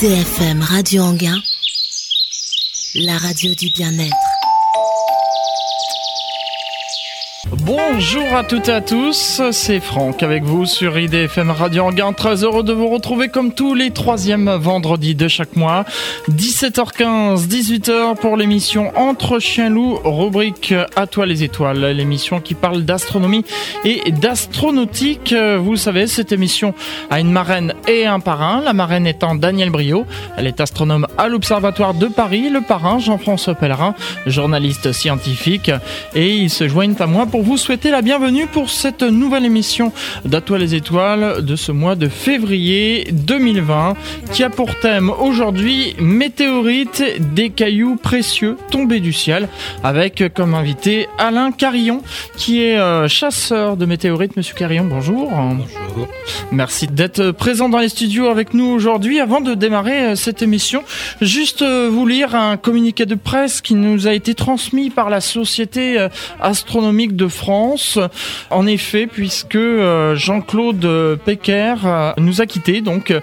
IDFM Radio Anguin, la radio du bien-être. Bonjour à toutes et à tous, c'est Franck avec vous sur IDFM Radio Anguin. Très heureux de vous retrouver comme tous les troisièmes vendredis de chaque mois. 17h15, 18h pour l'émission Entre Chiens Loups, rubrique À toi les étoiles, l'émission qui parle d'astronomie et d'astronautique. Vous savez, cette émission a une marraine et un parrain, la marraine étant Daniel Brio. Elle est astronome à l'Observatoire de Paris, le parrain Jean-François Pellerin, journaliste scientifique, et ils se joignent à moi pour vous souhaiter la bienvenue pour cette nouvelle émission d'Atoile les étoiles de ce mois de février 2020 qui a pour thème aujourd'hui météorites, des cailloux précieux tombés du ciel avec comme invité Alain Carillon qui est euh, chasseur de météorites. Monsieur Carillon, bonjour. Bonjour. Merci d'être présent dans les studios avec nous aujourd'hui. Avant de démarrer euh, cette émission, juste euh, vous lire un communiqué de presse qui nous a été transmis par la Société astronomique de France En effet, puisque euh, Jean-Claude Pecker euh, nous a quittés, donc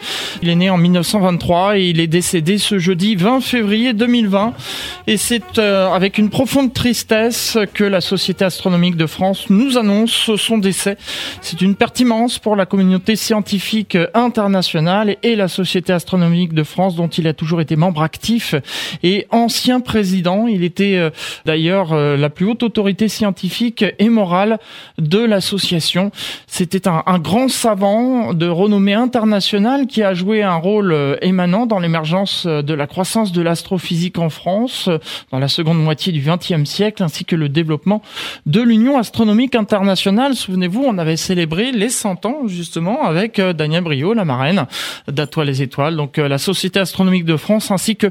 il est né en 1923 et il est décédé ce jeudi 20 février 2020. Et c'est euh, avec une profonde tristesse que la Société astronomique de France nous annonce son décès. C'est une pertinence pour la communauté scientifique internationale et la Société astronomique de France dont il a toujours été membre actif et ancien président. Il était d'ailleurs la plus haute autorité scientifique et morale de l'association. C'était un, grand savant de renommée internationale qui a joué un rôle euh, émanant dans l'émergence de la croissance de l'astrophysique en France euh, dans la seconde moitié du XXe siècle, ainsi que le développement de l'Union astronomique internationale. Souvenez-vous, on avait célébré les 100 ans justement avec euh, Daniel Brio, la marraine d'Atoile les Étoiles, donc la Société astronomique de France, ainsi que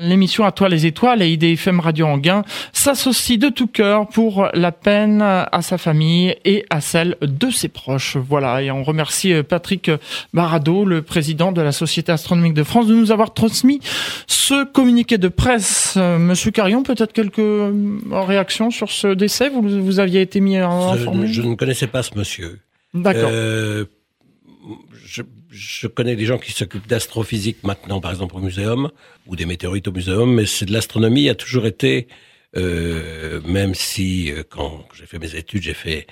l'émission À toi les Étoiles et IDFM Radio Anguin s'associent de tout cœur pour la peine à sa famille et à celle de ses proches. Voilà, et on remercie euh, Patrick Barado, le président de la Société astronomique de France, de nous avoir transmis ce communiqué de presse. Euh, Monsieur Carion, peut-être quelques euh, réactions sur ce décès? Vous, vous aviez été mis en je, je ne connaissais pas ce monsieur. D'accord. Euh, je, je, connais des gens qui s'occupent d'astrophysique maintenant, par exemple au muséum, ou des météorites au muséum, mais c'est de l'astronomie a toujours été même si euh, quand j'ai fait mes études, j'ai fait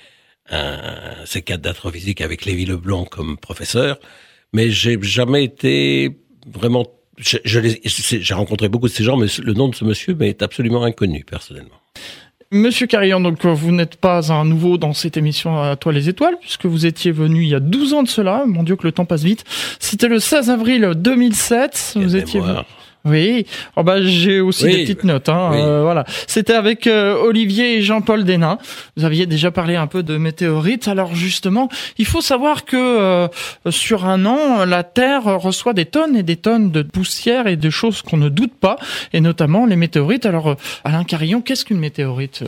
un C4 d'astrophysique avec Lévi Leblanc comme professeur, mais j'ai jamais été vraiment. J'ai je, rencontré beaucoup de ces gens, mais le nom de ce monsieur m'est absolument inconnu personnellement. Monsieur Carillon, donc vous n'êtes pas un nouveau dans cette émission à Toi les étoiles, puisque vous étiez venu il y a 12 ans de cela. Mon Dieu que le temps passe vite. C'était le 16 avril 2007. Quelle vous étiez mémoire. Oui, oh bah, j'ai aussi Oui, des petites notes. Hein. oui. euh, voilà, c'était avec euh, Olivier et Jean-Paul Desnains. Vous aviez déjà parlé un peu de météorites. Alors justement, il faut savoir que euh, sur un an, la Terre reçoit des tonnes et des tonnes de poussière et de choses qu'on ne doute pas, et notamment les météorites. Alors, Alain Carillon, qu'est-ce qu'une météorite?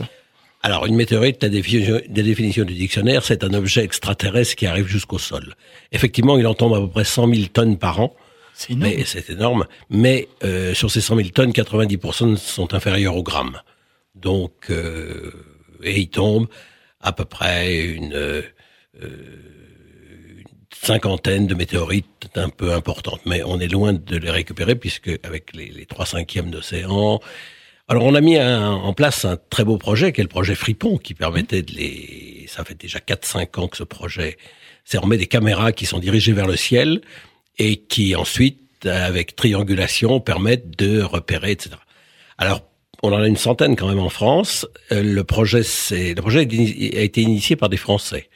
Alors, une météorite, la définition, la définition du dictionnaire, c'est un objet extraterrestre qui arrive jusqu'au sol. Effectivement, il en tombe à peu près 100 000 tonnes par an. C'est énorme. Mais c'est énorme. Mais euh, sur ces 100 000 tonnes, 90% sont inférieurs au gramme. Donc, euh, et il tombe à peu près une, euh, une cinquantaine de météorites un peu importantes. Mais on est loin de les récupérer puisque avec les, les 3 cinquièmes d'océan. Alors, on a mis en place un très beau projet qui est le projet Fripon qui permettait de les. Ça fait déjà 4-5 ans que ce projet. C'est on met des caméras qui sont dirigées vers le ciel et qui ensuite, avec triangulation, permettent de repérer, etc. Alors, on en a une centaine quand même en France. Euh, le projet, a été initié par des Français,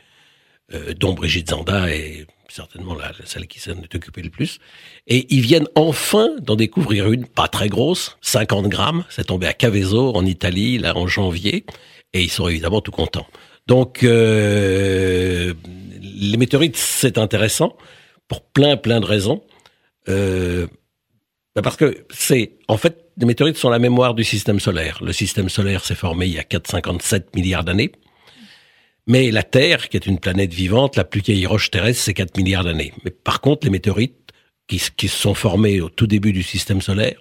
euh, dont Brigitte Zanda est certainement la, celle qui s'en est occupée le plus. Et ils viennent enfin d'en découvrir une, pas très grosse, 50 grammes. C'est tombé à Cavezo, en Italie, là, en janvier. Et ils sont évidemment tout contents. Donc, euh, les météorites, c'est intéressant pour plein, plein de raisons. Euh, bah parce que c'est, en fait, les météorites sont la mémoire du système solaire. Le système solaire s'est formé il y a 4,57 milliards d'années. Mais la Terre, qui est une planète vivante, la plus vieille roche terrestre, c'est 4 milliards d'années. Mais par contre, les météorites, qui, qui se sont formés au tout début du système solaire,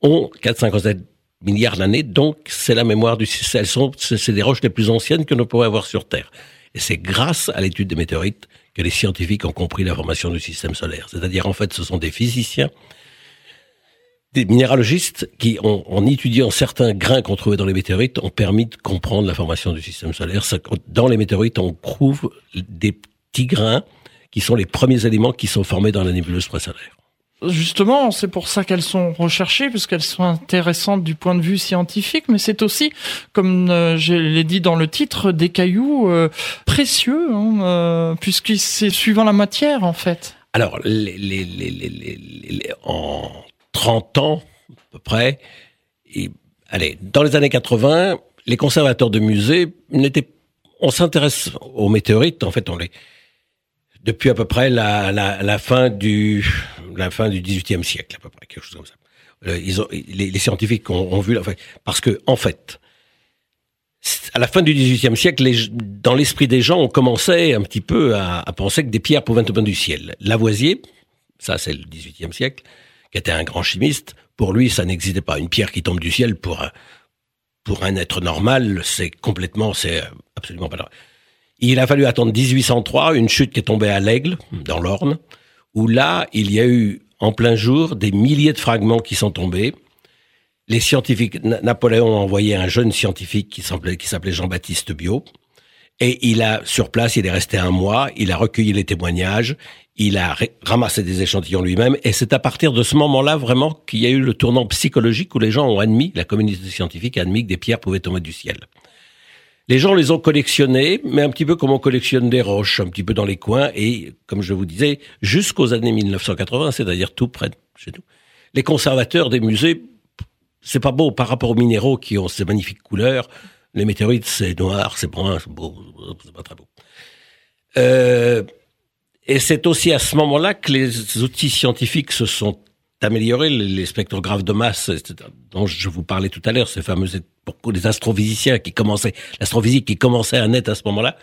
ont 4,57 milliards d'années, donc c'est la mémoire du système. Elles sont, c'est des roches les plus anciennes que nous pourrions avoir sur Terre. Et c'est grâce à l'étude des météorites que les scientifiques ont compris la formation du système solaire. C'est-à-dire, en fait, ce sont des physiciens des minéralogistes qui, en étudiant certains grains qu'on trouvait dans les météorites, ont permis de comprendre la formation du système solaire. Dans les météorites, on trouve des petits grains qui sont les premiers éléments qui sont formés dans la nébuleuse présolaire. Justement, c'est pour ça qu'elles sont recherchées, puisqu'elles sont intéressantes du point de vue scientifique, mais c'est aussi, comme euh, je l'ai dit dans le titre, des cailloux euh, précieux, hein, euh, puisque c'est suivant la matière, en fait. Alors, les, les, les, en 30 ans, à peu près, allez, dans les années 80, les conservateurs de musées n'étaient, on s'intéresse aux météorites, en fait, on les, depuis à peu près la, fin du la fin du XVIIIe siècle à peu près quelque chose comme ça. Les, scientifiques ont, vu parce que en fait à la fin du XVIIIe siècle, dans l'esprit des gens, on commençait un petit peu à, à, penser que des pierres pouvaient tomber du ciel. Lavoisier, ça c'est le XVIIIe siècle, qui était un grand chimiste, pour lui ça n'existait pas. Une pierre qui tombe du ciel pour un, pour un être normal, c'est complètement, c'est absolument pas normal. Il a fallu attendre 1803, une chute qui est tombée à l'Aigle, dans l'Orne, où là, il y a eu en plein jour des milliers de fragments qui sont tombés. Les scientifiques, Napoléon a envoyé un jeune scientifique qui s'appelait Jean-Baptiste Biot, et il a, sur place, il est resté un mois, il a recueilli les témoignages, il a ramassé des échantillons lui-même, et c'est à partir de ce moment-là vraiment qu'il y a eu le tournant psychologique où les gens ont admis, la communauté scientifique a admis que des pierres pouvaient tomber du ciel. Les gens les ont collectionnés, mais un petit peu comme on collectionne des roches, un petit peu dans les coins, et comme je vous disais, jusqu'aux années 1980, c'est-à-dire tout près de chez nous. Les conservateurs des musées, c'est pas beau par rapport aux minéraux qui ont ces magnifiques couleurs. Les météorites, c'est noir, c'est brun, c'est beau, c'est pas très beau. Euh, et c'est aussi à ce moment-là que les outils scientifiques se sont améliorés, les spectrographes de masse dont je vous parlais tout à l'heure, ces fameux les astrophysiciens qui commençaient, l'astrophysique qui commençait à naître à ce moment-là,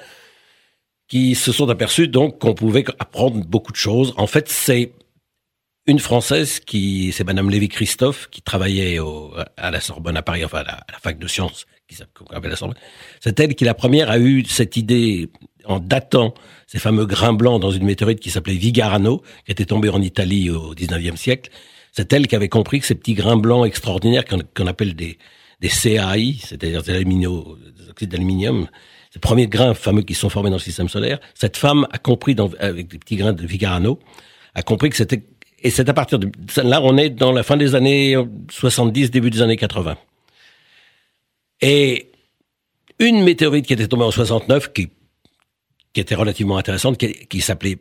qui se sont aperçus donc qu'on pouvait apprendre beaucoup de choses. En fait, c'est une Française qui, c'est Madame Lévy-Christophe, qui travaillait à la Sorbonne à Paris, enfin à la, fac de sciences, qui s'appelle la Sorbonne. C'est elle qui la première a eu cette idée en datant ces fameux grains blancs dans une météorite qui s'appelait Vigarano, qui était tombée en Italie au 19e siècle. C'est elle qui avait compris que ces petits grains blancs extraordinaires qu'on appelle des, des CAI, c'est-à-dire des, des oxydes d'aluminium, ces premiers grains fameux qui sont formés dans le système solaire, cette femme a compris, avec des petits grains de Vigarano, a compris que c'était... Et c'est à partir de... Là, on est dans la fin des années 70, début des années 80. Et une météorite qui était tombée en 69, qui, qui était relativement intéressante, qui, s'appelait,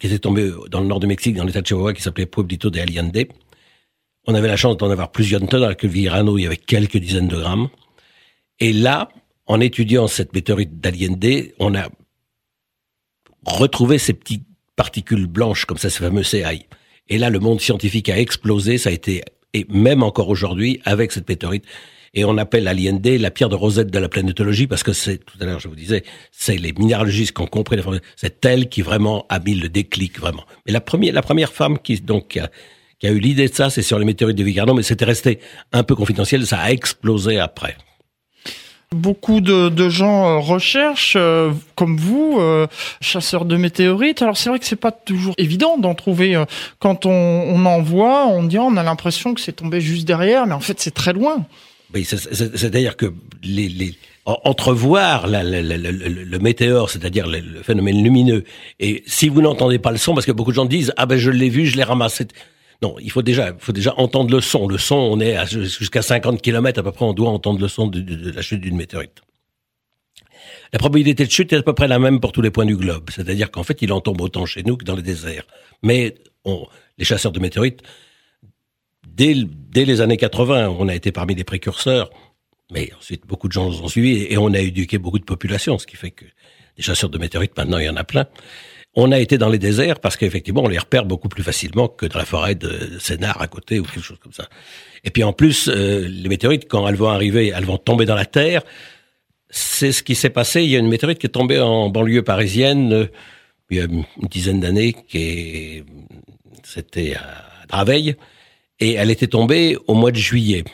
qui était tombée dans le nord du Mexique, dans l'état de Chihuahua, qui s'appelait Pueblito de Allende, on avait la chance d'en avoir plusieurs tonnes, alors que Virano, il y avait quelques dizaines de grammes. Et là, en étudiant cette météorite d'Aliende, on a retrouvé ces petites particules blanches, comme ça, ces fameux CI. Et là, le monde scientifique a explosé, ça a été, et même encore aujourd'hui, avec cette météorite, et on appelle Aliende la pierre de rosette de la planétologie parce que c'est, tout à l'heure je vous disais, c'est les minéralogistes qui ont compris c'est elle qui vraiment a mis le déclic vraiment. Mais la première, la première femme qui donc a, qui a eu l'idée de ça, c'est sur les météorites de Vigarno, mais c'était resté un peu confidentiel, ça a explosé après. Beaucoup de, gens euh, recherchent, euh, comme vous, euh, chasseurs de météorites. Alors c'est vrai que c'est pas toujours évident d'en trouver. quand on, en voit, on dit, on a l'impression que c'est tombé juste derrière, mais en fait c'est très loin. C'est-à-dire que entrevoir le, météore, c'est-à-dire le, phénomène lumineux, et si vous n'entendez pas le son, parce que beaucoup de gens disent, ah ben je l'ai vu, je l'ai ramassé. Non, il faut déjà, faut déjà entendre le son. Le son, on est jusqu'à 50 km à peu près, on doit entendre le son de, la chute d'une météorite. La probabilité de chute est à peu près la même pour tous les points du globe. C'est-à-dire qu'en fait, il en tombe autant chez nous que dans les déserts. Mais les chasseurs de météorites, dès, dès les années 80, on a été parmi les précurseurs. Mais ensuite, beaucoup de gens nous ont suivis et on a éduqué beaucoup de populations, ce qui fait que des chasseurs de météorites, maintenant, il y en a plein. On a été dans les déserts parce qu'effectivement, on les repère beaucoup plus facilement que dans la forêt de Sénart à côté ou quelque chose comme ça. Et puis en plus, euh, les météorites, quand elles vont arriver, elles vont tomber dans la Terre. C'est ce qui s'est passé. Il y a une météorite qui est tombée en banlieue parisienne euh, il y a une dizaine d'années, qui c'était à Draveil, et elle était tombée au mois de juillet.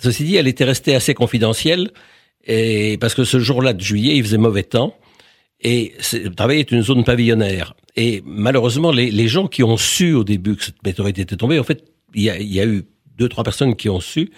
Ceci dit, elle était restée assez confidentielle, et parce que ce jour-là de juillet, il faisait mauvais temps. Et travail est une zone pavillonnaire. Et malheureusement, les, gens qui ont su au début que cette météorite était tombée, en fait, il y a, y a, eu deux, trois personnes qui ont su,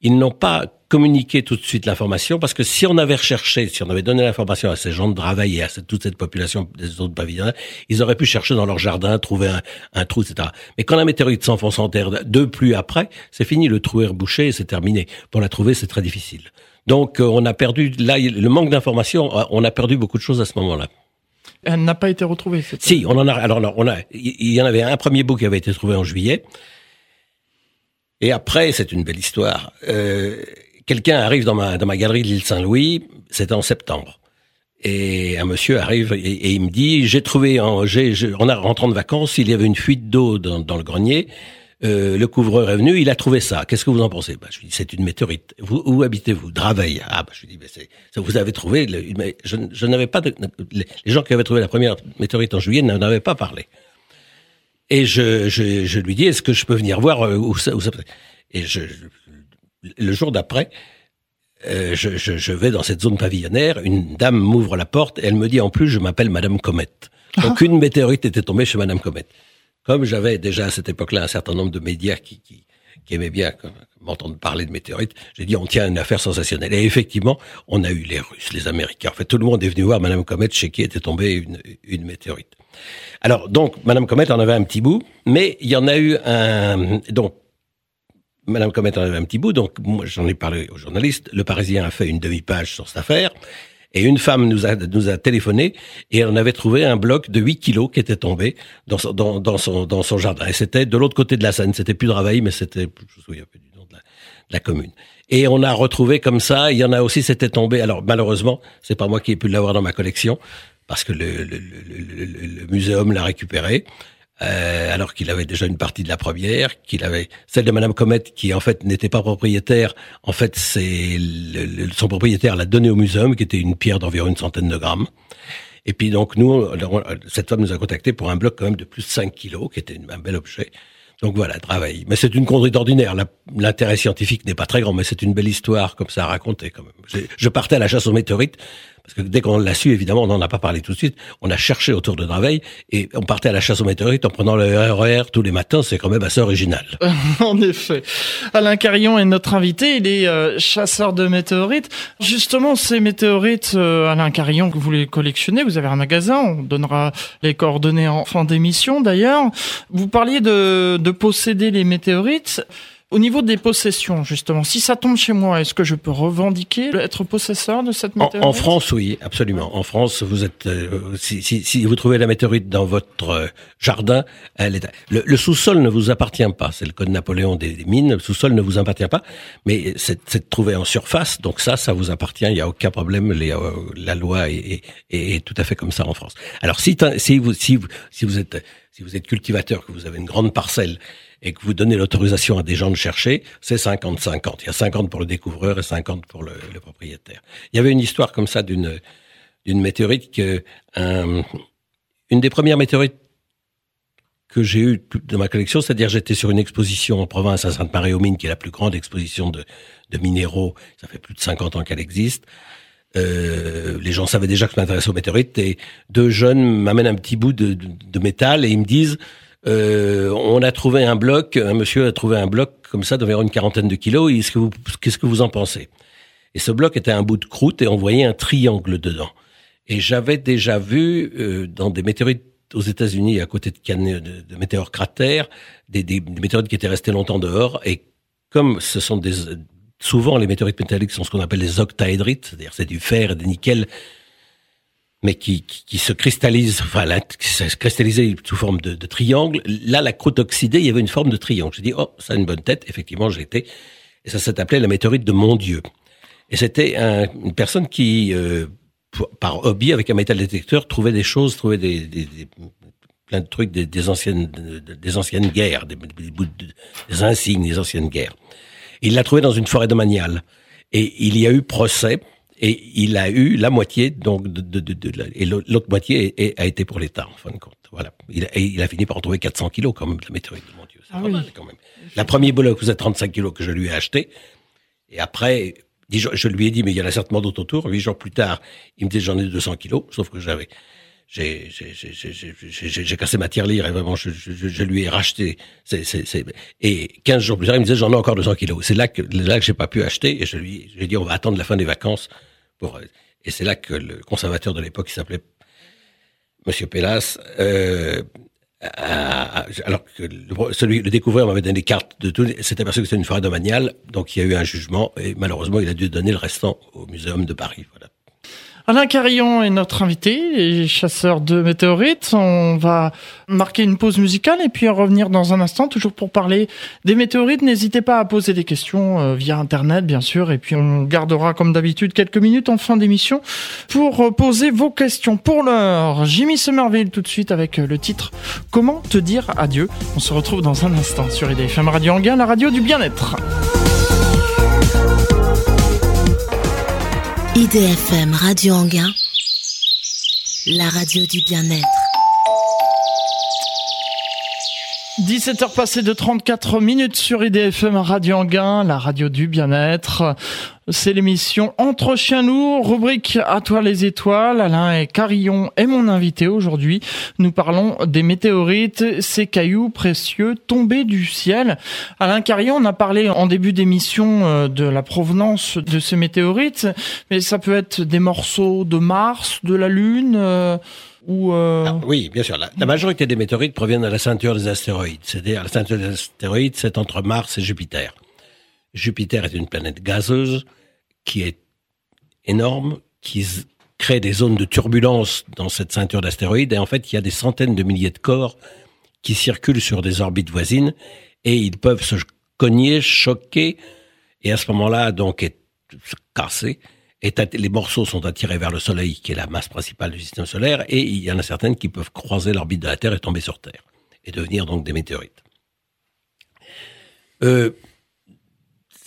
ils n'ont pas communiqué tout de suite l'information parce que si on avait recherché, si on avait donné l'information à ces gens de travail et à toute cette population des autres pavillons, ils auraient pu chercher dans leur jardin, trouver un, trou, etc. Mais quand la météorite s'enfonce en terre deux pluies après, c'est fini, le trou est rebouché et c'est terminé. Pour la trouver, c'est très difficile. Donc euh, on a perdu, là, le manque d'information, euh, on a perdu beaucoup de choses à ce moment-là. Elle n'a pas été retrouvée. Si, on en a. Alors, on a. Il y en avait un premier bout qui avait été trouvé en juillet. Et après, c'est une belle histoire. Euh, Quelqu'un arrive dans ma dans ma galerie de l'île Saint-Louis. C'était en septembre. Et un monsieur arrive et, il me dit j'ai trouvé en a rentrant de vacances il y avait une fuite d'eau dans, dans le grenier euh, le couvreur est venu, il a trouvé ça. Qu'est-ce que vous en pensez? Bah, Je lui dis, c'est une météorite. Vous, où habitez-vous? Draveil. Ah, bah, je lui dis, c'est, vous avez trouvé. je, je n'avais pas. De, les gens qui avaient trouvé la première météorite en juillet n'en avaient pas parlé. Et je, je, je lui dis, est-ce que je peux venir voir euh, où ça, où ça Et je, le jour d'après, euh, je, je, je, vais dans cette zone pavillonnaire. Une dame m'ouvre la porte et elle me dit, en plus, je m'appelle Madame Comet. Donc une météorite était tombée chez Madame Comet comme j'avais déjà à cette époque-là un certain nombre de médias qui, qui, qui aimaient bien m'entendre parler de météorites, j'ai dit on tient une affaire sensationnelle. Et effectivement, on a eu les Russes, les Américains. En fait, tout le monde est venu voir Madame Comet chez qui était tombée une, une météorite. Alors donc, Madame Comet en avait un petit bout, mais il y en a eu un. Donc, Madame Comet en avait un petit bout. Donc, moi, j'en ai parlé aux journalistes. Le Parisien a fait une demi-page sur cette affaire. Et une femme nous a, nous a téléphoné et on avait trouvé un bloc de 8 kilos qui était tombé dans son, dans, dans son, dans son jardin. Et c'était de l'autre côté de la Seine. C'était plus de Ravaille, mais c'était, je me souviens plus du nom de la, de la commune. Et on a retrouvé comme ça. Il y en a aussi, c'était tombé. Alors malheureusement, c'est pas moi qui ai pu l'avoir dans ma collection parce que le, le, le, le muséum l'a récupéré. Euh, alors qu'il avait déjà une partie de la première, qu'il avait celle de Madame Comet qui en fait n'était pas propriétaire. En fait, c'est son propriétaire l'a donné au muséum, qui était une pierre d'environ une centaine de grammes. Et puis donc nous, cette femme nous a contacté pour un bloc quand même de plus de 5 kilos, qui était un bel objet. Donc voilà, travail. Mais c'est une conduite ordinaire. L'intérêt scientifique n'est pas très grand, mais c'est une belle histoire comme ça à raconter quand même. Je partais à la chasse aux météorites parce que dès qu'on l'a su, évidemment, on n'en a pas parlé tout de suite. On a cherché autour de Draveil et on partait à la chasse aux météorites en prenant le RER e tous les matins. C'est quand même assez original. en effet. Alain Carillon est notre invité. Il est euh, chasseur de météorites. Justement, ces météorites, euh, Alain Carillon, que vous les collectionnez, vous avez un magasin. On donnera les coordonnées en fin d'émission d'ailleurs. Vous parliez de, de posséder les météorites. Au niveau des possessions, justement, si ça tombe chez moi, est-ce que je peux revendiquer être possesseur de cette météorite en, France, oui, absolument. En France, vous êtes, euh, si, si, si, vous trouvez la météorite dans votre euh, jardin, elle est, le, sous-sol ne vous appartient pas. C'est le code Napoléon des, mines. Le sous-sol ne vous appartient pas, mais c'est trouvé en surface. Donc ça, ça vous appartient. Il n'y a aucun problème. Les, euh, la loi est, est, est, tout à fait comme ça en France. Alors si, si vous, si vous, si vous êtes, si vous êtes cultivateur, que vous avez une grande parcelle et que vous donnez l'autorisation à des gens de chercher, c'est 50-50. Il y a 50 pour le découvreur et 50 pour le, propriétaire. Il y avait une histoire comme ça d'une d'une météorite que un, une des premières météorites que j'ai eues de ma collection, c'est-à-dire j'étais sur une exposition en province à Sainte-Marie-aux-Mines, qui est la plus grande exposition de, de minéraux. Ça fait plus de 50 ans qu'elle existe. Euh, les gens savaient déjà que je m'intéressais aux météorites et deux jeunes m'amènent un petit bout de, de métal et ils me disent euh, on a trouvé un bloc, un monsieur a trouvé un bloc comme ça d'environ une quarantaine de kilos. Qu'est-ce que vous, qu'est-ce que vous en pensez? Et ce bloc était un bout de croûte et on voyait un triangle dedans. Et j'avais déjà vu euh, dans des météorites aux États-Unis, à côté de, de, de météores cratères, des, des, des, météorites qui étaient restées longtemps dehors. Et comme ce sont des souvent les météorites métalliques sont ce qu'on appelle les octaédrites, c'est-à-dire c'est du fer et des nickel mais qui, qui, se cristallise, enfin, qui se cristallisait sous forme de, de, triangle. Là, la croûte oxydée, il y avait une forme de triangle. J'ai dit, oh, ça a une bonne tête. Effectivement, été. Et ça appelé la météorite de mon Dieu. Et c'était un, une personne qui, euh, par hobby, avec un métal détecteur, trouvait des choses, trouvait des, des, des plein de trucs des, des anciennes, des anciennes guerres, des, des, insignes des anciennes guerres. Il l'a trouvé dans une forêt domaniale. Et il y a eu procès et il a eu la moitié donc de, de, de, de et l'autre moitié a été pour l'État en fin de compte. Voilà. Il a, il a fini par en trouver 400 kilos quand même de la météorite. Mon Dieu, c'est ah pas mal quand même. La première boule faisait 35 kilos que je lui ai acheté. Et après, je lui ai dit mais il y en a certainement d'autres autour. Huit jours plus tard, il me dit j'en ai 200 kilos, sauf que j'avais j'ai cassé ma tirelire et vraiment je, lui ai racheté. Et 15 jours plus tard, il me disait j'en ai encore 200 kilos. C'est là que là que j'ai pas pu acheter et je lui ai dit on va attendre la fin des vacances pour. Et c'est là que le conservateur de l'époque qui s'appelait Monsieur Pélas, euh, alors que le, celui le découvreur m'avait donné des cartes de tout, c'était parce que c'était une forêt domaniale, donc il y a eu un jugement et malheureusement il a dû donner le restant au muséum de Paris. Voilà. Alain Carillon est notre invité, chasseur de météorites. On va marquer une pause musicale et puis revenir dans un instant, toujours pour parler des météorites. N'hésitez pas à poser des questions euh, via Internet, bien sûr. Et puis on gardera, comme d'habitude, quelques minutes en fin d'émission pour euh, poser vos questions. Pour l'heure, Jimmy Somerville tout de suite avec euh, le titre Comment te dire adieu On se retrouve dans un instant sur IDFM Radio Anguin, la radio du bien-être. IDFM Radio Anguin, la radio du bien-être. 17h passées de 34 minutes sur IDFM Radio Anguin, la radio du bien-être. C'est l'émission Entre chiens lourds, rubrique À toi les étoiles. Alain Carillon est mon invité aujourd'hui. Nous parlons des météorites, ces cailloux précieux tombés du ciel. Alain Carillon, on a parlé en début d'émission euh, de la provenance de ces météorites, mais ça peut être des morceaux de Mars, de la Lune. Euh, euh, ah, oui, bien sûr. La, majorité des météorites proviennent de la ceinture des astéroïdes. C'est-à-dire, la ceinture des astéroïdes, c'est entre Mars et Jupiter. Jupiter est une planète gazeuse qui est énorme, qui crée des zones de turbulence dans cette ceinture d'astéroïdes. Et en fait, il y a des centaines de milliers de corps qui circulent sur des orbites voisines et ils peuvent se cogner, choquer et à ce moment-là, donc, être cassés les morceaux sont attirés vers le Soleil, qui est la masse principale du système solaire, et il y en a certaines qui peuvent croiser l'orbite de la Terre et tomber sur Terre, et devenir donc des météorites. Euh,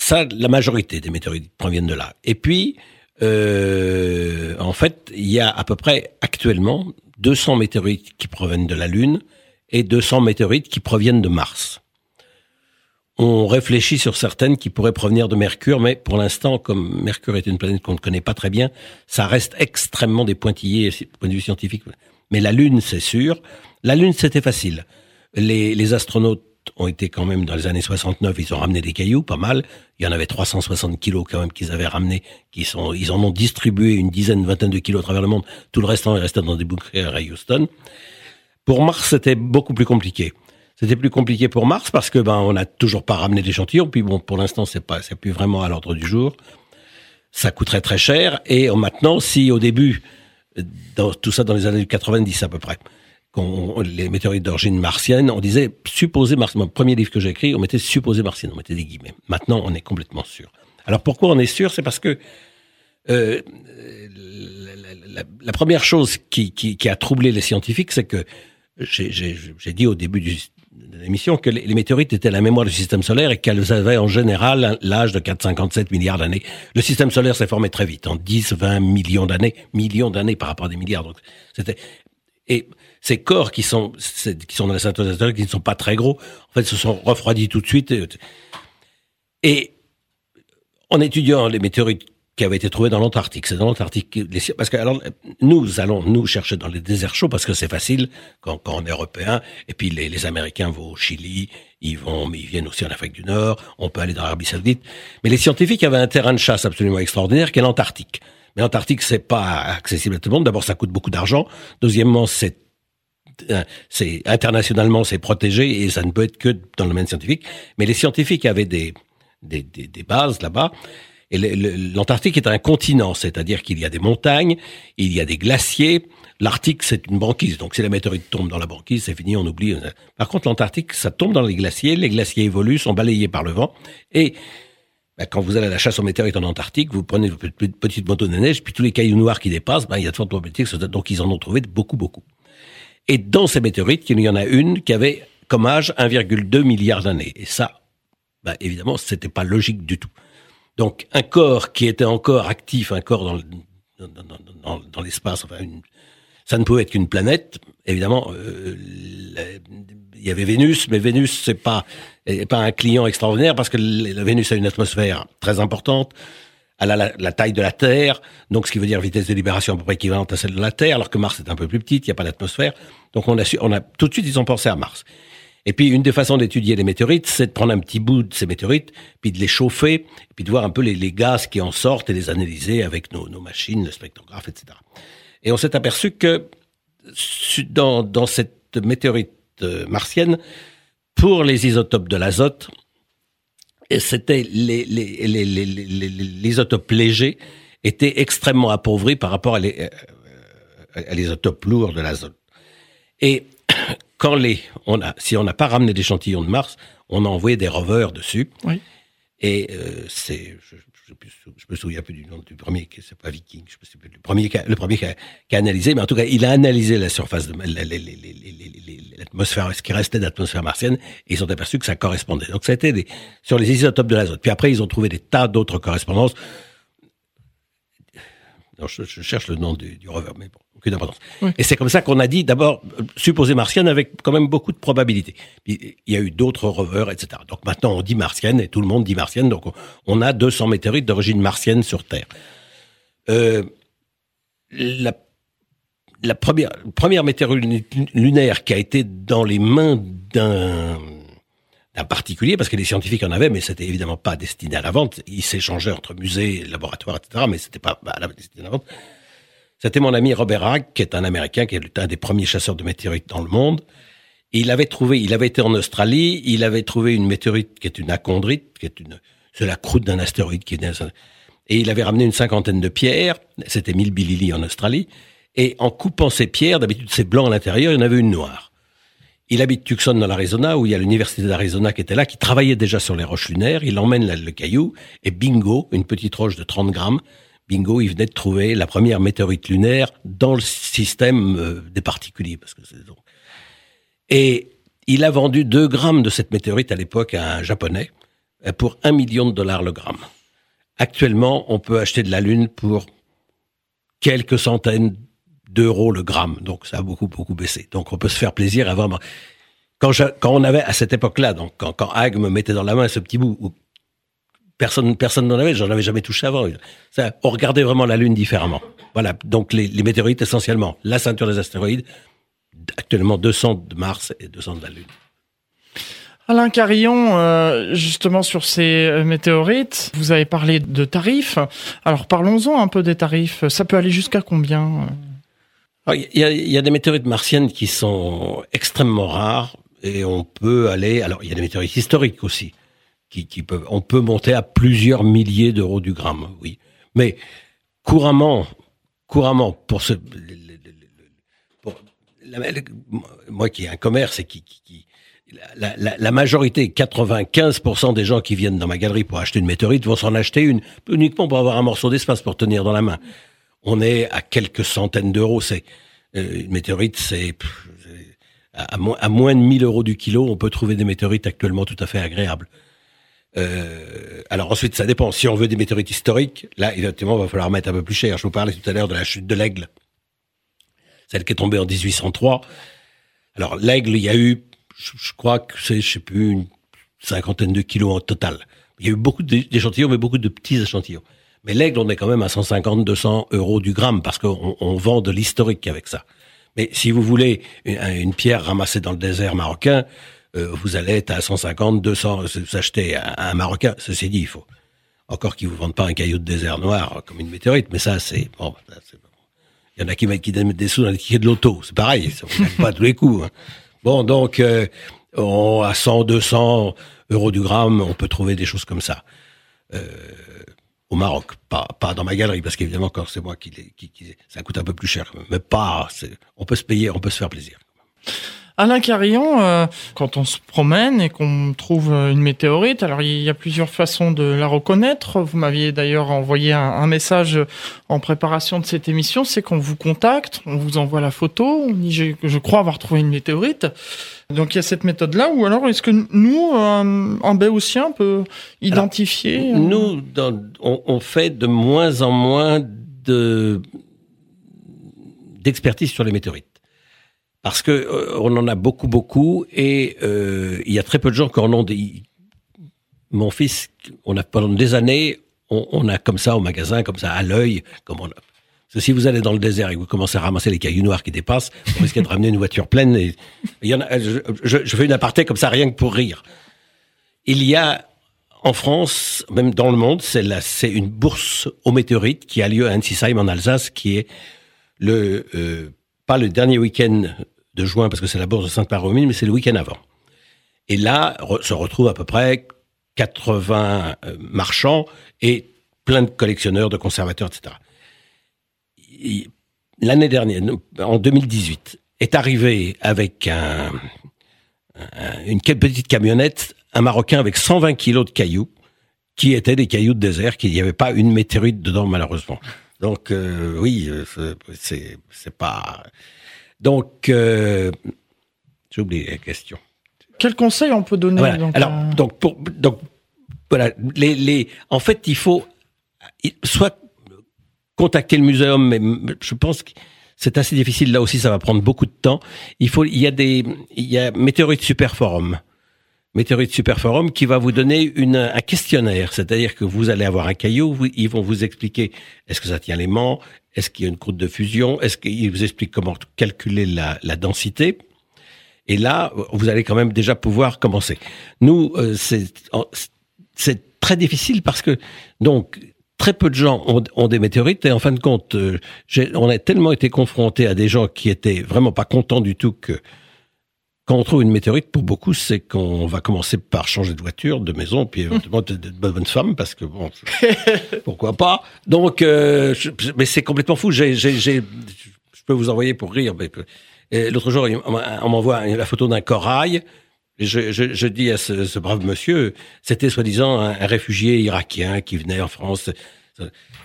ça, la majorité des météorites proviennent de là. Et puis, euh, en fait, il y a à peu près actuellement 200 météorites qui proviennent de la Lune et 200 météorites qui proviennent de Mars. On réfléchit sur certaines qui pourraient provenir de Mercure, mais pour l'instant, comme Mercure est une planète qu'on ne connaît pas très bien, ça reste extrêmement des pointillés du point de vue scientifique. Mais la Lune, c'est sûr. La Lune, c'était facile. Les, les astronautes ont été quand même dans les années 69, ils ont ramené des cailloux, pas mal. Il y en avait 360 kilos quand même qu'ils avaient ramenés, qui sont, ils en ont distribué une dizaine, vingtaine de kilos à travers le monde. Tout le restant est resté dans des bunkers à Houston. Pour Mars, c'était beaucoup plus compliqué. C'était plus compliqué pour Mars parce que ben on n'a toujours pas ramené d'échantillons. Puis bon, pour l'instant, c'est pas, c'est plus vraiment à l'ordre du jour. Ça coûterait très cher. Et maintenant, si au début, dans tout ça dans les années 90 à peu près, les météorites d'origine martienne, on disait supposé martienne. Mon premier livre que j'ai écrit, on mettait supposé martienne, on mettait des guillemets. Maintenant, on est complètement sûr. Alors pourquoi on est sûr? C'est parce que euh, la, première chose qui, a troublé les scientifiques, c'est que j'ai dit au début de l'émission que les, météorites étaient la mémoire du système solaire et qu'elles avaient en général l'âge de 4,57 milliards d'années. Le système solaire s'est formé très vite, en 10, 20 millions d'années, millions d'années par rapport à des milliards. Donc, c'était et ces corps qui sont qui sont dans la solaire, qui ne sont pas très gros, en fait, se sont refroidis tout de suite. et en étudiant les météorites qui avait été trouvé dans l'Antarctique. C'est dans l'Antarctique. Parce que alors, nous allons nous chercher dans les déserts chauds parce que c'est facile quand, quand, on est européen. Et puis les, les, Américains vont au Chili, ils vont, mais ils viennent aussi en Afrique du Nord. On peut aller dans l'Arabie Saoudite. Mais les scientifiques avaient un terrain de chasse absolument extraordinaire, qui est l'Antarctique. Mais l'Antarctique, c'est pas accessible à tout le monde. D'abord, ça coûte beaucoup d'argent. Deuxièmement, c'est euh, c'est internationalement c'est protégé et ça ne peut être que dans le domaine scientifique. Mais les scientifiques avaient des des, des, des bases là-bas et l'Antarctique est un continent, c'est-à-dire qu'il y a des montagnes, il y a des glaciers. L'Arctique, c'est une banquise, donc si la météorite tombe dans la banquise, c'est fini, on oublie. Par contre, l'Antarctique, ça tombe dans les glaciers, les glaciers évoluent, sont balayés par le vent, et ben, quand vous allez à la chasse aux météorites en Antarctique, vous prenez une petite moto de neige, puis tous les cailloux noirs qui dépassent, ben, il y a de fortes probabilités donc ils en ont trouvé beaucoup, beaucoup. Et dans ces météorites, il y en a une qui avait comme âge 1,2 milliard d'années. Et ça, ben, évidemment, c'était pas logique du tout. Donc un corps qui était encore actif, un corps dans, dans, l'espace, enfin ça ne pouvait être qu'une planète. Évidemment, euh, il y avait Vénus, mais Vénus c'est pas pas un client extraordinaire parce que la Vénus a une atmosphère très importante. à la, taille de la Terre, donc ce qui veut dire vitesse de libération à peu près équivalente à celle de la Terre, alors que Mars est un peu plus petite, il n'y a pas d'atmosphère. Donc on a, su, on a tout de suite ils ont pensé à Mars. Et puis une des façons d'étudier les météorites, c'est de prendre un petit bout de ces météorites, puis de les chauffer, puis de voir un peu les, gaz qui en sortent et les analyser avec nos, machines, le spectrographe, etc. Et on s'est aperçu que dans, dans cette météorite euh, martienne, pour les isotopes de l'azote, c'était isotopes légers étaient extrêmement appauvris par rapport à, les, euh, à l'isotopes lourds de l'azote. Et quand les, on a, si on n'a pas ramené d'échantillons de Mars, on a envoyé des rovers dessus. Oui. Et euh, c'est, je, je, je, me souviens plus du nom du premier, c'est pas Viking, je me souviens plus, le premier, le premier qui a, analysé, mais en tout cas, il a analysé la surface de l'atmosphère, ce qui restait d'atmosphère martienne, et ils ont aperçu que ça correspondait. Donc, ça a été sur les isotopes de l'azote. Puis après, ils ont trouvé des tas d'autres correspondances. Non, je, je, cherche le nom du, du rover, mais bon, aucune importance. Oui. Et c'est comme ça qu'on a dit, d'abord, supposé martienne avec quand même beaucoup de probabilité. Puis, il y a eu d'autres rovers, etc. Donc maintenant, on dit martienne et tout le monde dit martienne. Donc on a 200 météorites d'origine martienne sur Terre. Euh, la, la première, première météorite lunaire qui a été dans les mains d'un d'un particulier, parce que les scientifiques en avaient, mais c'était évidemment pas destiné à la vente. Ils s'échangeaient entre musées, laboratoires, etc., mais c'était pas destiné à la vente. C'était mon ami Robert Hack, qui est un Américain, qui est un des premiers chasseurs de météorites dans le monde. Il avait trouvé, il avait été en Australie, il avait trouvé une météorite qui est une achondrite, qui est une, c'est la croûte d'un astéroïde qui est et il avait ramené une cinquantaine de pierres, c'était Milbilili en Australie, et en coupant ces pierres, d'habitude c'est blanc à l'intérieur, il y en avait une noire. Il habite Tucson dans l'Arizona, où il y a l'université d'Arizona qui était là, qui travaillait déjà sur les roches lunaires. Il emmène le caillou et bingo, une petite roche de 30 grammes. Bingo, il venait de trouver la première météorite lunaire dans le système euh, des particuliers. Parce que et il a vendu 2 grammes de cette météorite à l'époque à un japonais euh, pour 1 million de dollars le gramme. Actuellement, on peut acheter de la Lune pour quelques centaines d'euros le gramme. Donc ça a beaucoup, beaucoup baissé. Donc on peut se faire plaisir vraiment... Quand, je, quand on avait, à cette époque-là, donc quand, quand Hag me mettait dans la main ce petit bout, où personne personne n'en avait, j'en avais jamais touché avant. Ça, on regardait vraiment la Lune différemment. Voilà, donc les, météorites essentiellement, la ceinture des astéroïdes, actuellement 200 de Mars et 200 de la Lune. Alain Carillon, euh, justement sur ces euh, météorites, vous avez parlé de tarifs. Alors parlons-en un peu des tarifs. Ça peut aller jusqu'à combien euh? Il y, a, y a des météorites martiennes qui sont extrêmement rares et on peut aller. Alors, il y a des météorites historiques aussi qui, qui peuvent. On peut monter à plusieurs milliers d'euros du gramme, oui. Mais couramment, couramment pour ce. Pour, la, moi qui ai un commerce et qui, qui, qui la, la, la, majorité, 95% des gens qui viennent dans ma galerie pour acheter une météorite vont s'en acheter une uniquement pour avoir un morceau d'espace pour tenir dans la main on est à quelques centaines d'euros. C'est euh, une météorite, c'est à, moins de 1000 euros du kilo, on peut trouver des météorites actuellement tout à fait agréables. Euh, alors ensuite, ça dépend. Si on veut des météorites historiques, là, effectivement, il va falloir mettre un peu plus cher. Je vous parlais tout à l'heure de la chute de l'aigle, celle qui est tombée en 1803. Alors l'aigle, il y a eu, je, crois que c'est, je sais plus, une cinquantaine de kilos en total. Il y a eu beaucoup d'échantillons, mais beaucoup de petits échantillons. Mais l'aigle, on est quand même à 150, 200 euros du gramme parce qu'on on vend de l'historique avec ça. Mais si vous voulez une, pierre ramassée dans le désert marocain, euh, vous allez être à 150, 200, vous achetez un Marocain. Ceci dit, il faut encore qu'ils vous vendent pas un caillou de désert noir comme une météorite, mais ça c'est. Il y en a qui mettent des sous dans les tickets de l'auto, c'est pareil, ne pas tous les coups. Hein. Bon, donc euh, on, à 100, 200 euros du gramme, on peut trouver des choses comme ça. Euh, au Maroc, pas, pas dans ma galerie, parce qu'évidemment, quand c'est moi qui, qui, qui, ça coûte un peu plus cher, mais pas, on peut se payer, on peut se faire plaisir. Alain Carillon, euh, quand on se promène et qu'on trouve une météorite, alors il y a plusieurs façons de la reconnaître. Vous m'aviez d'ailleurs envoyé un, un, message en préparation de cette émission, c'est qu'on vous contacte, on vous envoie la photo, on dit je, je crois avoir trouvé une météorite. Donc il y a cette méthode-là, ou alors est-ce que nous, euh, en Béotien, on peut identifier alors, Nous, dans, on, on, fait de moins en moins de d'expertise sur les météorites parce que euh, on en a beaucoup, beaucoup, et euh, il y a très peu de gens qui en ont des. Mon fils, on a pendant des années, on, a comme ça au magasin, comme ça à l'œil, comme on a. Parce que si vous allez dans le désert et que vous commencez à ramasser les cailloux noirs qui dépassent, vous risquez de ramener une voiture pleine. Il y en a, je, je, fais une aparté comme ça, rien que pour rire. Il y a en France, même dans le monde, c'est c'est une bourse aux météorites qui a lieu à Ensisheim en Alsace, qui est le euh, pas le dernier week-end de juin parce que c'est la bourse de Sainte-Marie-aux-Mines, mais c'est le week-end avant. Et là se retrouvent à peu près 80 euh, marchands et plein de collectionneurs, de conservateurs, etc. L'année dernière, en 2018, est arrivé avec un, une petite camionnette un Marocain avec 120 kilos de cailloux, qui étaient des cailloux de désert, qu'il n'y avait pas une météorite dedans malheureusement. Donc euh, oui, euh, c'est pas. Donc euh, j'ai oublié la question. Quel conseil on peut donner donc, Alors donc pour donc voilà les les en fait il faut soit contacter le muséum, mais je pense que c'est assez difficile là aussi, ça va prendre beaucoup de temps. Il faut il y a des il y a Météorite Météorite Superforum qui va vous donner une, un questionnaire, c'est-à-dire que vous allez avoir un caillou, ils vont vous expliquer est-ce que ça tient l'aimant, est-ce qu'il y a une croûte de fusion, est-ce qu'ils vous expliquent comment calculer la, la, densité? Et là, vous allez quand même déjà pouvoir commencer. Nous, euh, c'est très difficile parce que donc très peu de gens ont, ont, des météorites et en fin de compte, euh, on a tellement été confrontés à des gens qui étaient vraiment pas contents du tout que quand on trouve une météorite, pour beaucoup, c'est qu'on va commencer par changer de voiture, de maison, puis éventuellement de, de, bonne femme, parce que bon, pourquoi pas. Donc, euh, mais c'est complètement fou. J'ai, j'ai, j'ai, je peux vous envoyer pour rire. L'autre jour, on m'envoie la photo d'un corail. Je, je, je, dis à ce, ce brave monsieur, c'était soi-disant un, un, réfugié irakien qui venait en France.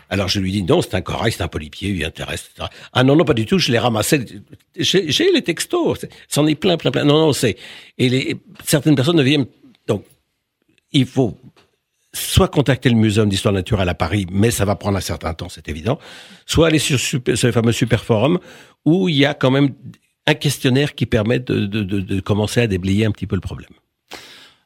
Alors je lui dis non, c'est un corail, c'est un polypier, il intéresse. Etc. Ah non non pas du tout, je l'ai ramassé. J'ai les textos, c'en est plein plein plein. Non non c'est et les certaines personnes ne viennent donc il faut soit contacter le Muséum d'histoire naturelle à Paris, mais ça va prendre un certain temps, c'est évident. Soit aller sur, ce fameux super forum où il y a quand même un questionnaire qui permet de, commencer à déblayer un petit peu le problème.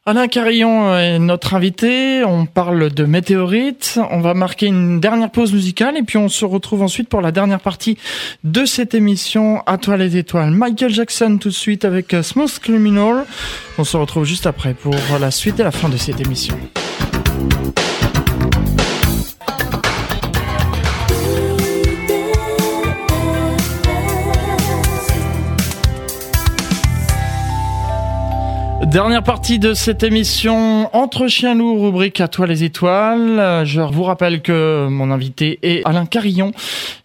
Alain Carillon est notre invité. On parle de météorites. On va marquer une dernière pause musicale et puis on se retrouve ensuite pour la dernière partie de cette émission À toi les étoiles. Michael Jackson tout de suite avec Smooth Criminal. On se retrouve juste après pour la suite et la fin de cette émission. Dernière partie de cette émission Entre chiens loups, rubrique à toi les étoiles. Je vous rappelle que mon invité est Alain Carillon.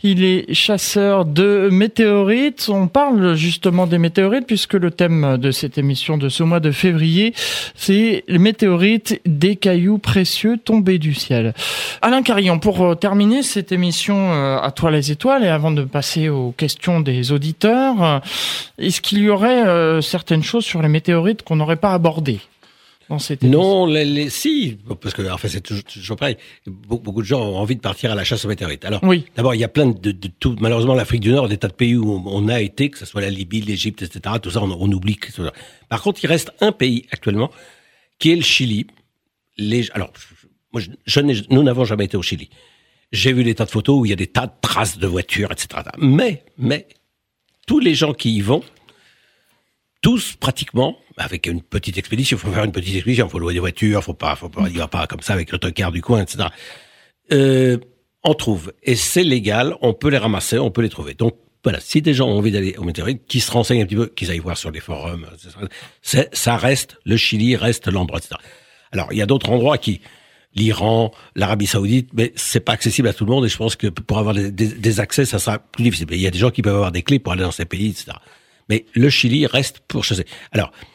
Il est chasseur de météorites. On parle justement des météorites puisque le thème de cette émission de ce mois de février, c'est les météorites, des cailloux précieux tombés du ciel. Alain Carillon, pour terminer cette émission euh, à toi les étoiles et avant de passer aux questions des auditeurs, est-ce qu'il y aurait euh, certaines choses sur les météorites qu'on aurait pas abordé dans cette Non, les, les, si, parce que en fait c'est toujours, toujours, pareil. Beaucoup, de gens ont envie de partir à la chasse aux météorites. Alors, oui. d'abord, il y a plein de, de, tout. Malheureusement, l'Afrique du Nord, des tas de pays où on, a été, que ce soit la Libye, l'Égypte, etc. Tout ça, on, on oublie. Que Par contre, il reste un pays actuellement qui est le Chili. Les, alors, moi, je, nous n'avons jamais été au Chili. J'ai vu des tas de photos où il y a des tas de traces de voitures, etc. Mais, mais, tous les gens qui y vont tous pratiquement, avec une petite expédition, il faut faire une petite expédition, il faut louer des voitures, faut pas, faut pas, il va pas comme ça avec l'autocar du coin, etc. Euh, on trouve, et c'est légal, on peut les ramasser, on peut les trouver. Donc voilà, si des gens ont envie d'aller au météorite, qui se renseignent un petit peu, qu'ils aillent voir sur les forums, c'est, ça reste, le Chili reste l'endroit, etc. Alors il y a d'autres endroits qui, l'Iran, l'Arabie Saoudite, mais c'est pas accessible à tout le monde et je pense que pour avoir des, accès, ça sera plus difficile. Il y a des gens qui peuvent avoir des clés pour aller dans ces pays, etc mais le Chili reste pour chasser. Alors, euh,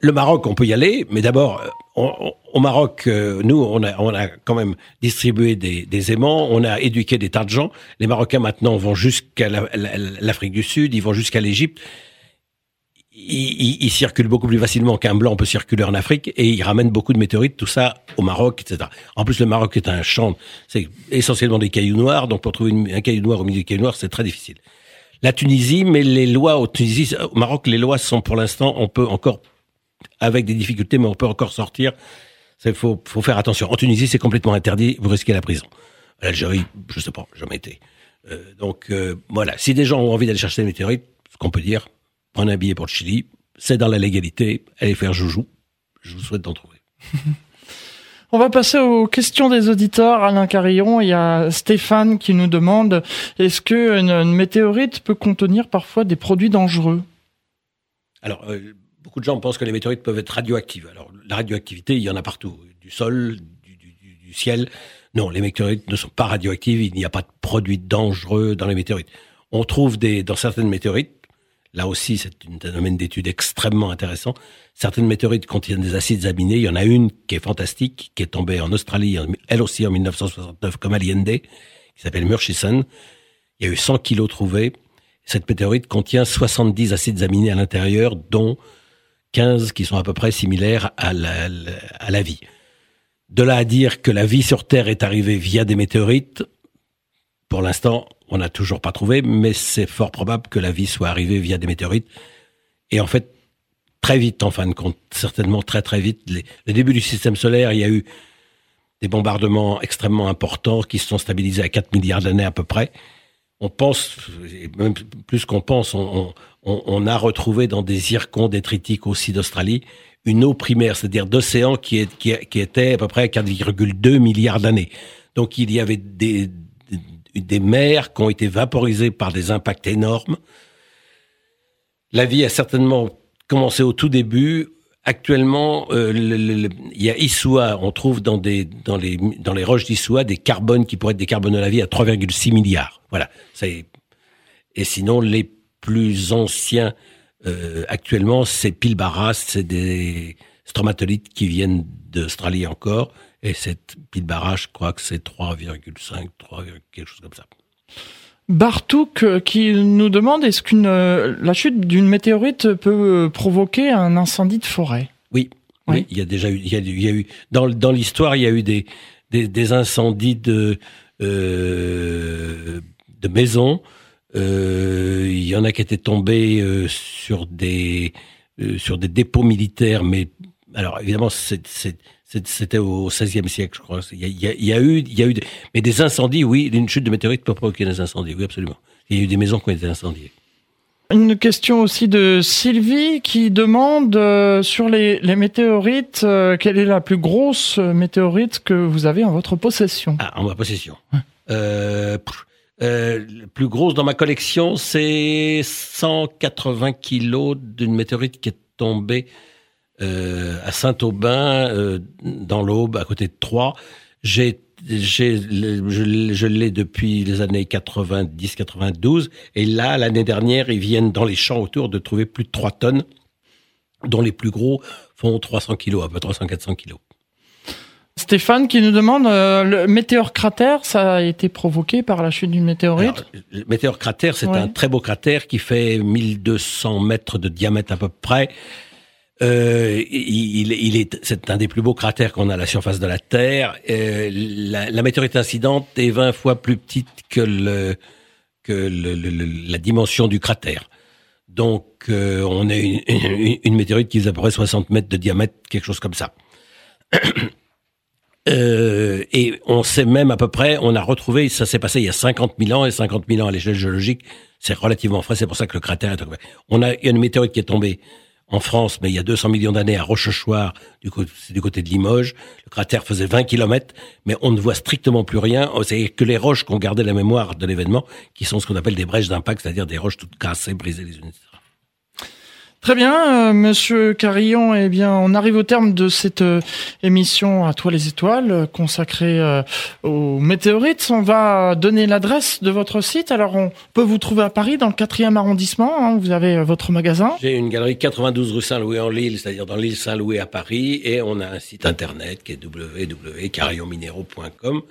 le Maroc, on peut y aller, mais d'abord, euh, au Maroc, euh, nous, on a, quand même distribué des, aimants, on a éduqué des tas de gens. Les Marocains maintenant vont jusqu'à l'Afrique du Sud, ils vont jusqu'à l'Égypte. Ils, circulent beaucoup plus facilement qu'un blanc peut circuler en Afrique et ils ramènent beaucoup de météorites, tout ça au Maroc, etc. En plus, le Maroc est un champ, c'est essentiellement des cailloux noirs, donc pour trouver un caillou noir au milieu des cailloux noirs, c'est très difficile la Tunisie, mais les lois au Tunisie, au Maroc, les lois sont pour l'instant, on peut encore, avec des difficultés, mais on peut encore sortir. Il faut, faut faire attention. En Tunisie, c'est complètement interdit, vous risquez la prison. À l'Algérie, je sais pas, jamais été. Euh, donc euh, voilà, si des gens ont envie d'aller chercher des météorites, ce qu'on peut dire, prenez un billet pour le Chili, c'est dans la légalité, allez faire joujou. Je vous souhaite d'en trouver. On va passer aux questions des auditeurs. Alain Carillon, il y a Stéphane qui nous demande est-ce que une, météorite peut contenir parfois des produits dangereux? Alors, euh, beaucoup de gens pensent que les météorites peuvent être radioactives. Alors, la radioactivité, il y en a partout, du sol, du, ciel. Non, les météorites ne sont pas radioactives. Il n'y a pas de produits dangereux dans les météorites. On trouve des, dans certaines météorites, là aussi c'est un domaine d'étude extrêmement intéressant, certaines météorites contiennent des acides aminés. Il y en a une qui est fantastique, qui est tombée en Australie, elle aussi en 1969, comme Allende, qui s'appelle Murchison. Il y a eu 100 kilos trouvés. Cette météorite contient 70 acides aminés à l'intérieur, dont 15 qui sont à peu près similaires à la, vie. De là à dire que la vie sur Terre est arrivée via des météorites, pour l'instant, on n'a toujours pas trouvé, mais c'est fort probable que la vie soit arrivée via des météorites. Et en fait, très vite, en fin de compte, certainement très très vite, les, le début du système solaire, il y a eu des bombardements extrêmement importants qui se sont stabilisés à 4 milliards d'années à peu près. On pense, même plus qu'on pense, on, a retrouvé dans des zircons détritiques aussi d'Australie une eau primaire, c'est-à-dire d'océan qui, était à peu près 4,2 milliards d'années. Donc il y avait des, des mers qui ont été vaporisées par des impacts énormes. La vie a certainement commencé au tout début. Actuellement, euh, il y a Issoua, on trouve dans, les, roches d'Issoua des carbones qui pourraient être des carbones de la vie à 3,6 milliards. Voilà. Et sinon, les plus anciens euh, actuellement, c'est Pilbara, c'est des stromatolites qui viennent d'Australie encore. Et cette Pilbara, je crois que c'est 3,5, 3, quelque chose comme ça. Bartouk euh, qui nous demande est-ce qu'une euh, la chute d'une météorite peut provoquer un incendie de forêt? Oui, oui, il y a déjà eu, il y a, il y a eu dans, dans l'histoire, il y a eu des, des, des incendies de, euh, de maisons. Euh, il y en a qui étaient tombés euh, sur des euh, sur des dépôts militaires, mais alors évidemment c'était au XVIe siècle, je crois. Il y, a, il, y eu, il y a eu, des, mais des incendies, oui, une chute de météorite peut provoquer des incendies, oui, absolument. Il y a eu des maisons qui ont été incendiées. Une question aussi de Sylvie qui demande euh, sur les, les météorites, euh, quelle est la plus grosse météorite que vous avez en votre possession? Ah, en ma possession. Ouais. Euh, euh, plus grosse dans ma collection, c'est 180 kilos d'une météorite qui est tombée euh, à Saint-Aubin, euh, dans l'Aube, à côté de Troyes. J'ai, j'ai, je, je l'ai depuis les années 90-92, et là, l'année dernière, ils viennent dans les champs autour de trouver plus de 3 tonnes, dont les plus gros font 300 kilos, à peu près 300-400 kilos. Stéphane qui nous demande euh, le météore cratère, ça a été provoqué par la chute d'une météorite? Alors, Le météore cratère, c'est ouais. un très beau cratère qui fait 1200 mètres de diamètre à peu près. Euh, il, il, est, c'est un des plus beaux cratères qu'on a à la surface de la Terre. Euh, la, la, météorite incidente est 20 fois plus petite que le que le, le, la dimension du cratère. Donc, euh, on a une, une, une, météorite qui faisait à peu près 60 mètres de diamètre, quelque chose comme ça. Euh, et on sait même à peu près, on a retrouvé, ça s'est passé il y a 50 000 ans, et 50 000 ans à l'échelle géologique, c'est relativement frais, c'est pour ça que le cratère est. On a, il y a une météorite qui est tombée en France, mais il y a 200 millions d'années à Rochechouart, du, côté, de Limoges. Le cratère faisait 20 km, mais on ne voit strictement plus rien. C'est que les roches qu'on gardait la mémoire de l'événement, qui sont ce qu'on appelle des brèches d'impact, c'est-à-dire des roches toutes cassées, brisées les unes. Très bien, euh, Monsieur Carillon. Eh bien, on arrive au terme de cette euh, émission à toi les étoiles euh, consacrée euh, aux météorites. On va donner l'adresse de votre site. Alors, on peut vous trouver à Paris, dans le 4e arrondissement. Hein, vous avez euh, votre magasin. J'ai une galerie 92 rue Saint-Louis en Lille, c'est-à-dire dans l'île Saint-Louis à Paris, et on a un site internet qui est www.carillonminéraux.com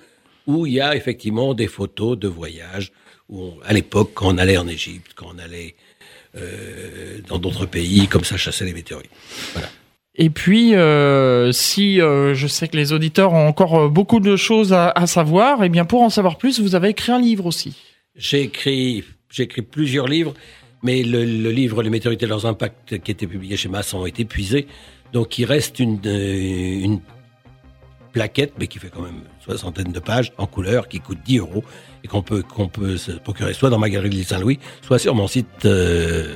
où il y a effectivement des photos de voyages. Où on, à l'époque, quand on allait en Égypte, quand on allait dans d'autres pays, comme ça chasser les météorites. Voilà. Et puis, euh, si euh, je sais que les auditeurs ont encore euh, beaucoup de choses à, à savoir, et eh bien pour en savoir plus, vous avez écrit un livre aussi. J'ai écrit, j'ai écrit plusieurs livres, mais le, le, livre Les météorites et leurs impacts qui était publié chez Masson est épuisé, donc il reste une, une plaquette, mais qui fait quand même soixantaine de pages en couleur, qui coûte 10 euros et qu'on peut qu'on peut se procurer soit dans ma galerie de Saint-Louis, soit sur mon site. Euh,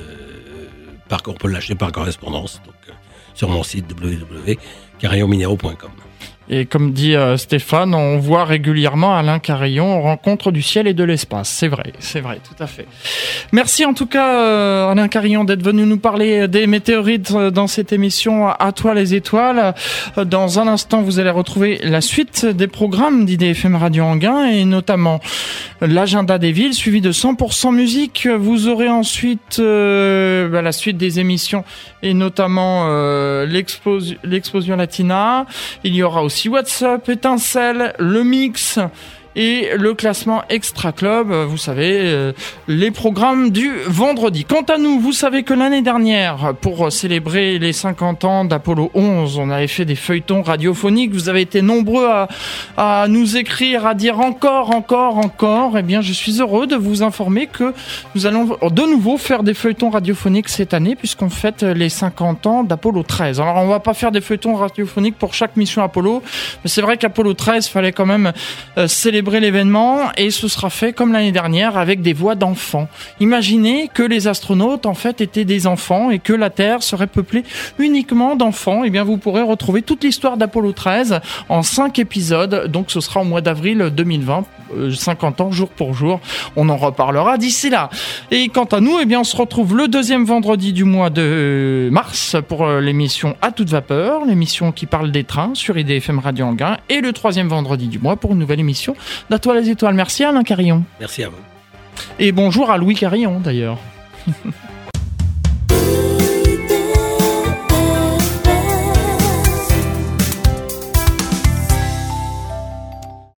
par on peut l'acheter par correspondance, donc euh, sur mon site www.carillonminéraux.com. Et comme dit euh, Stéphane, on voit régulièrement Alain Carillon rencontre du ciel et de l'espace. C'est vrai, c'est vrai, tout à fait. Merci en tout cas euh, Alain Carillon d'être venu nous parler des météorites euh, dans cette émission À toi les étoiles. Dans un instant, vous allez retrouver la suite des programmes d'IDFM Radio Anguin et notamment l'agenda des villes suivi de 100% musique. Vous aurez ensuite bah, la suite des émissions et notamment l'explosion latina. Il y aura aussi si WhatsApp, étincelle, le mix, et le classement Extra Club, euh, vous savez, euh, les programmes du vendredi. Quant à nous, vous savez que l'année dernière, pour célébrer les 50 ans d'Apollo 11, on avait fait des feuilletons radiophoniques. Vous avez été nombreux à, nous écrire, à dire encore, encore, encore. Eh bien, je suis heureux de vous informer que nous allons de nouveau faire des feuilletons radiophoniques cette année, puisqu'on fête les 50 ans d'Apollo 13. Alors, on va pas faire des feuilletons radiophoniques pour chaque mission Apollo, mais c'est vrai qu'Apollo 13 fallait quand même euh, l'événement et ce sera fait comme l'année dernière avec des voix d'enfants. Imaginez que les astronautes en fait étaient des enfants et que la Terre serait peuplée uniquement d'enfants. Et eh bien vous pourrez retrouver toute l'histoire d'Apollo 13 en 5 épisodes. Donc ce sera au mois d'avril 2020, 50 euh, ans jour pour jour. On en reparlera d'ici là. Et quant à nous, eh bien on se retrouve le deuxième vendredi du mois de mars pour euh, l'émission À toute vapeur, l'émission qui parle des trains sur IDFM Radio Anguin et le troisième vendredi du mois pour une nouvelle émission toi les étoiles. Merci Alain Carillon. Merci à vous. Et bonjour à Louis Carillon d'ailleurs.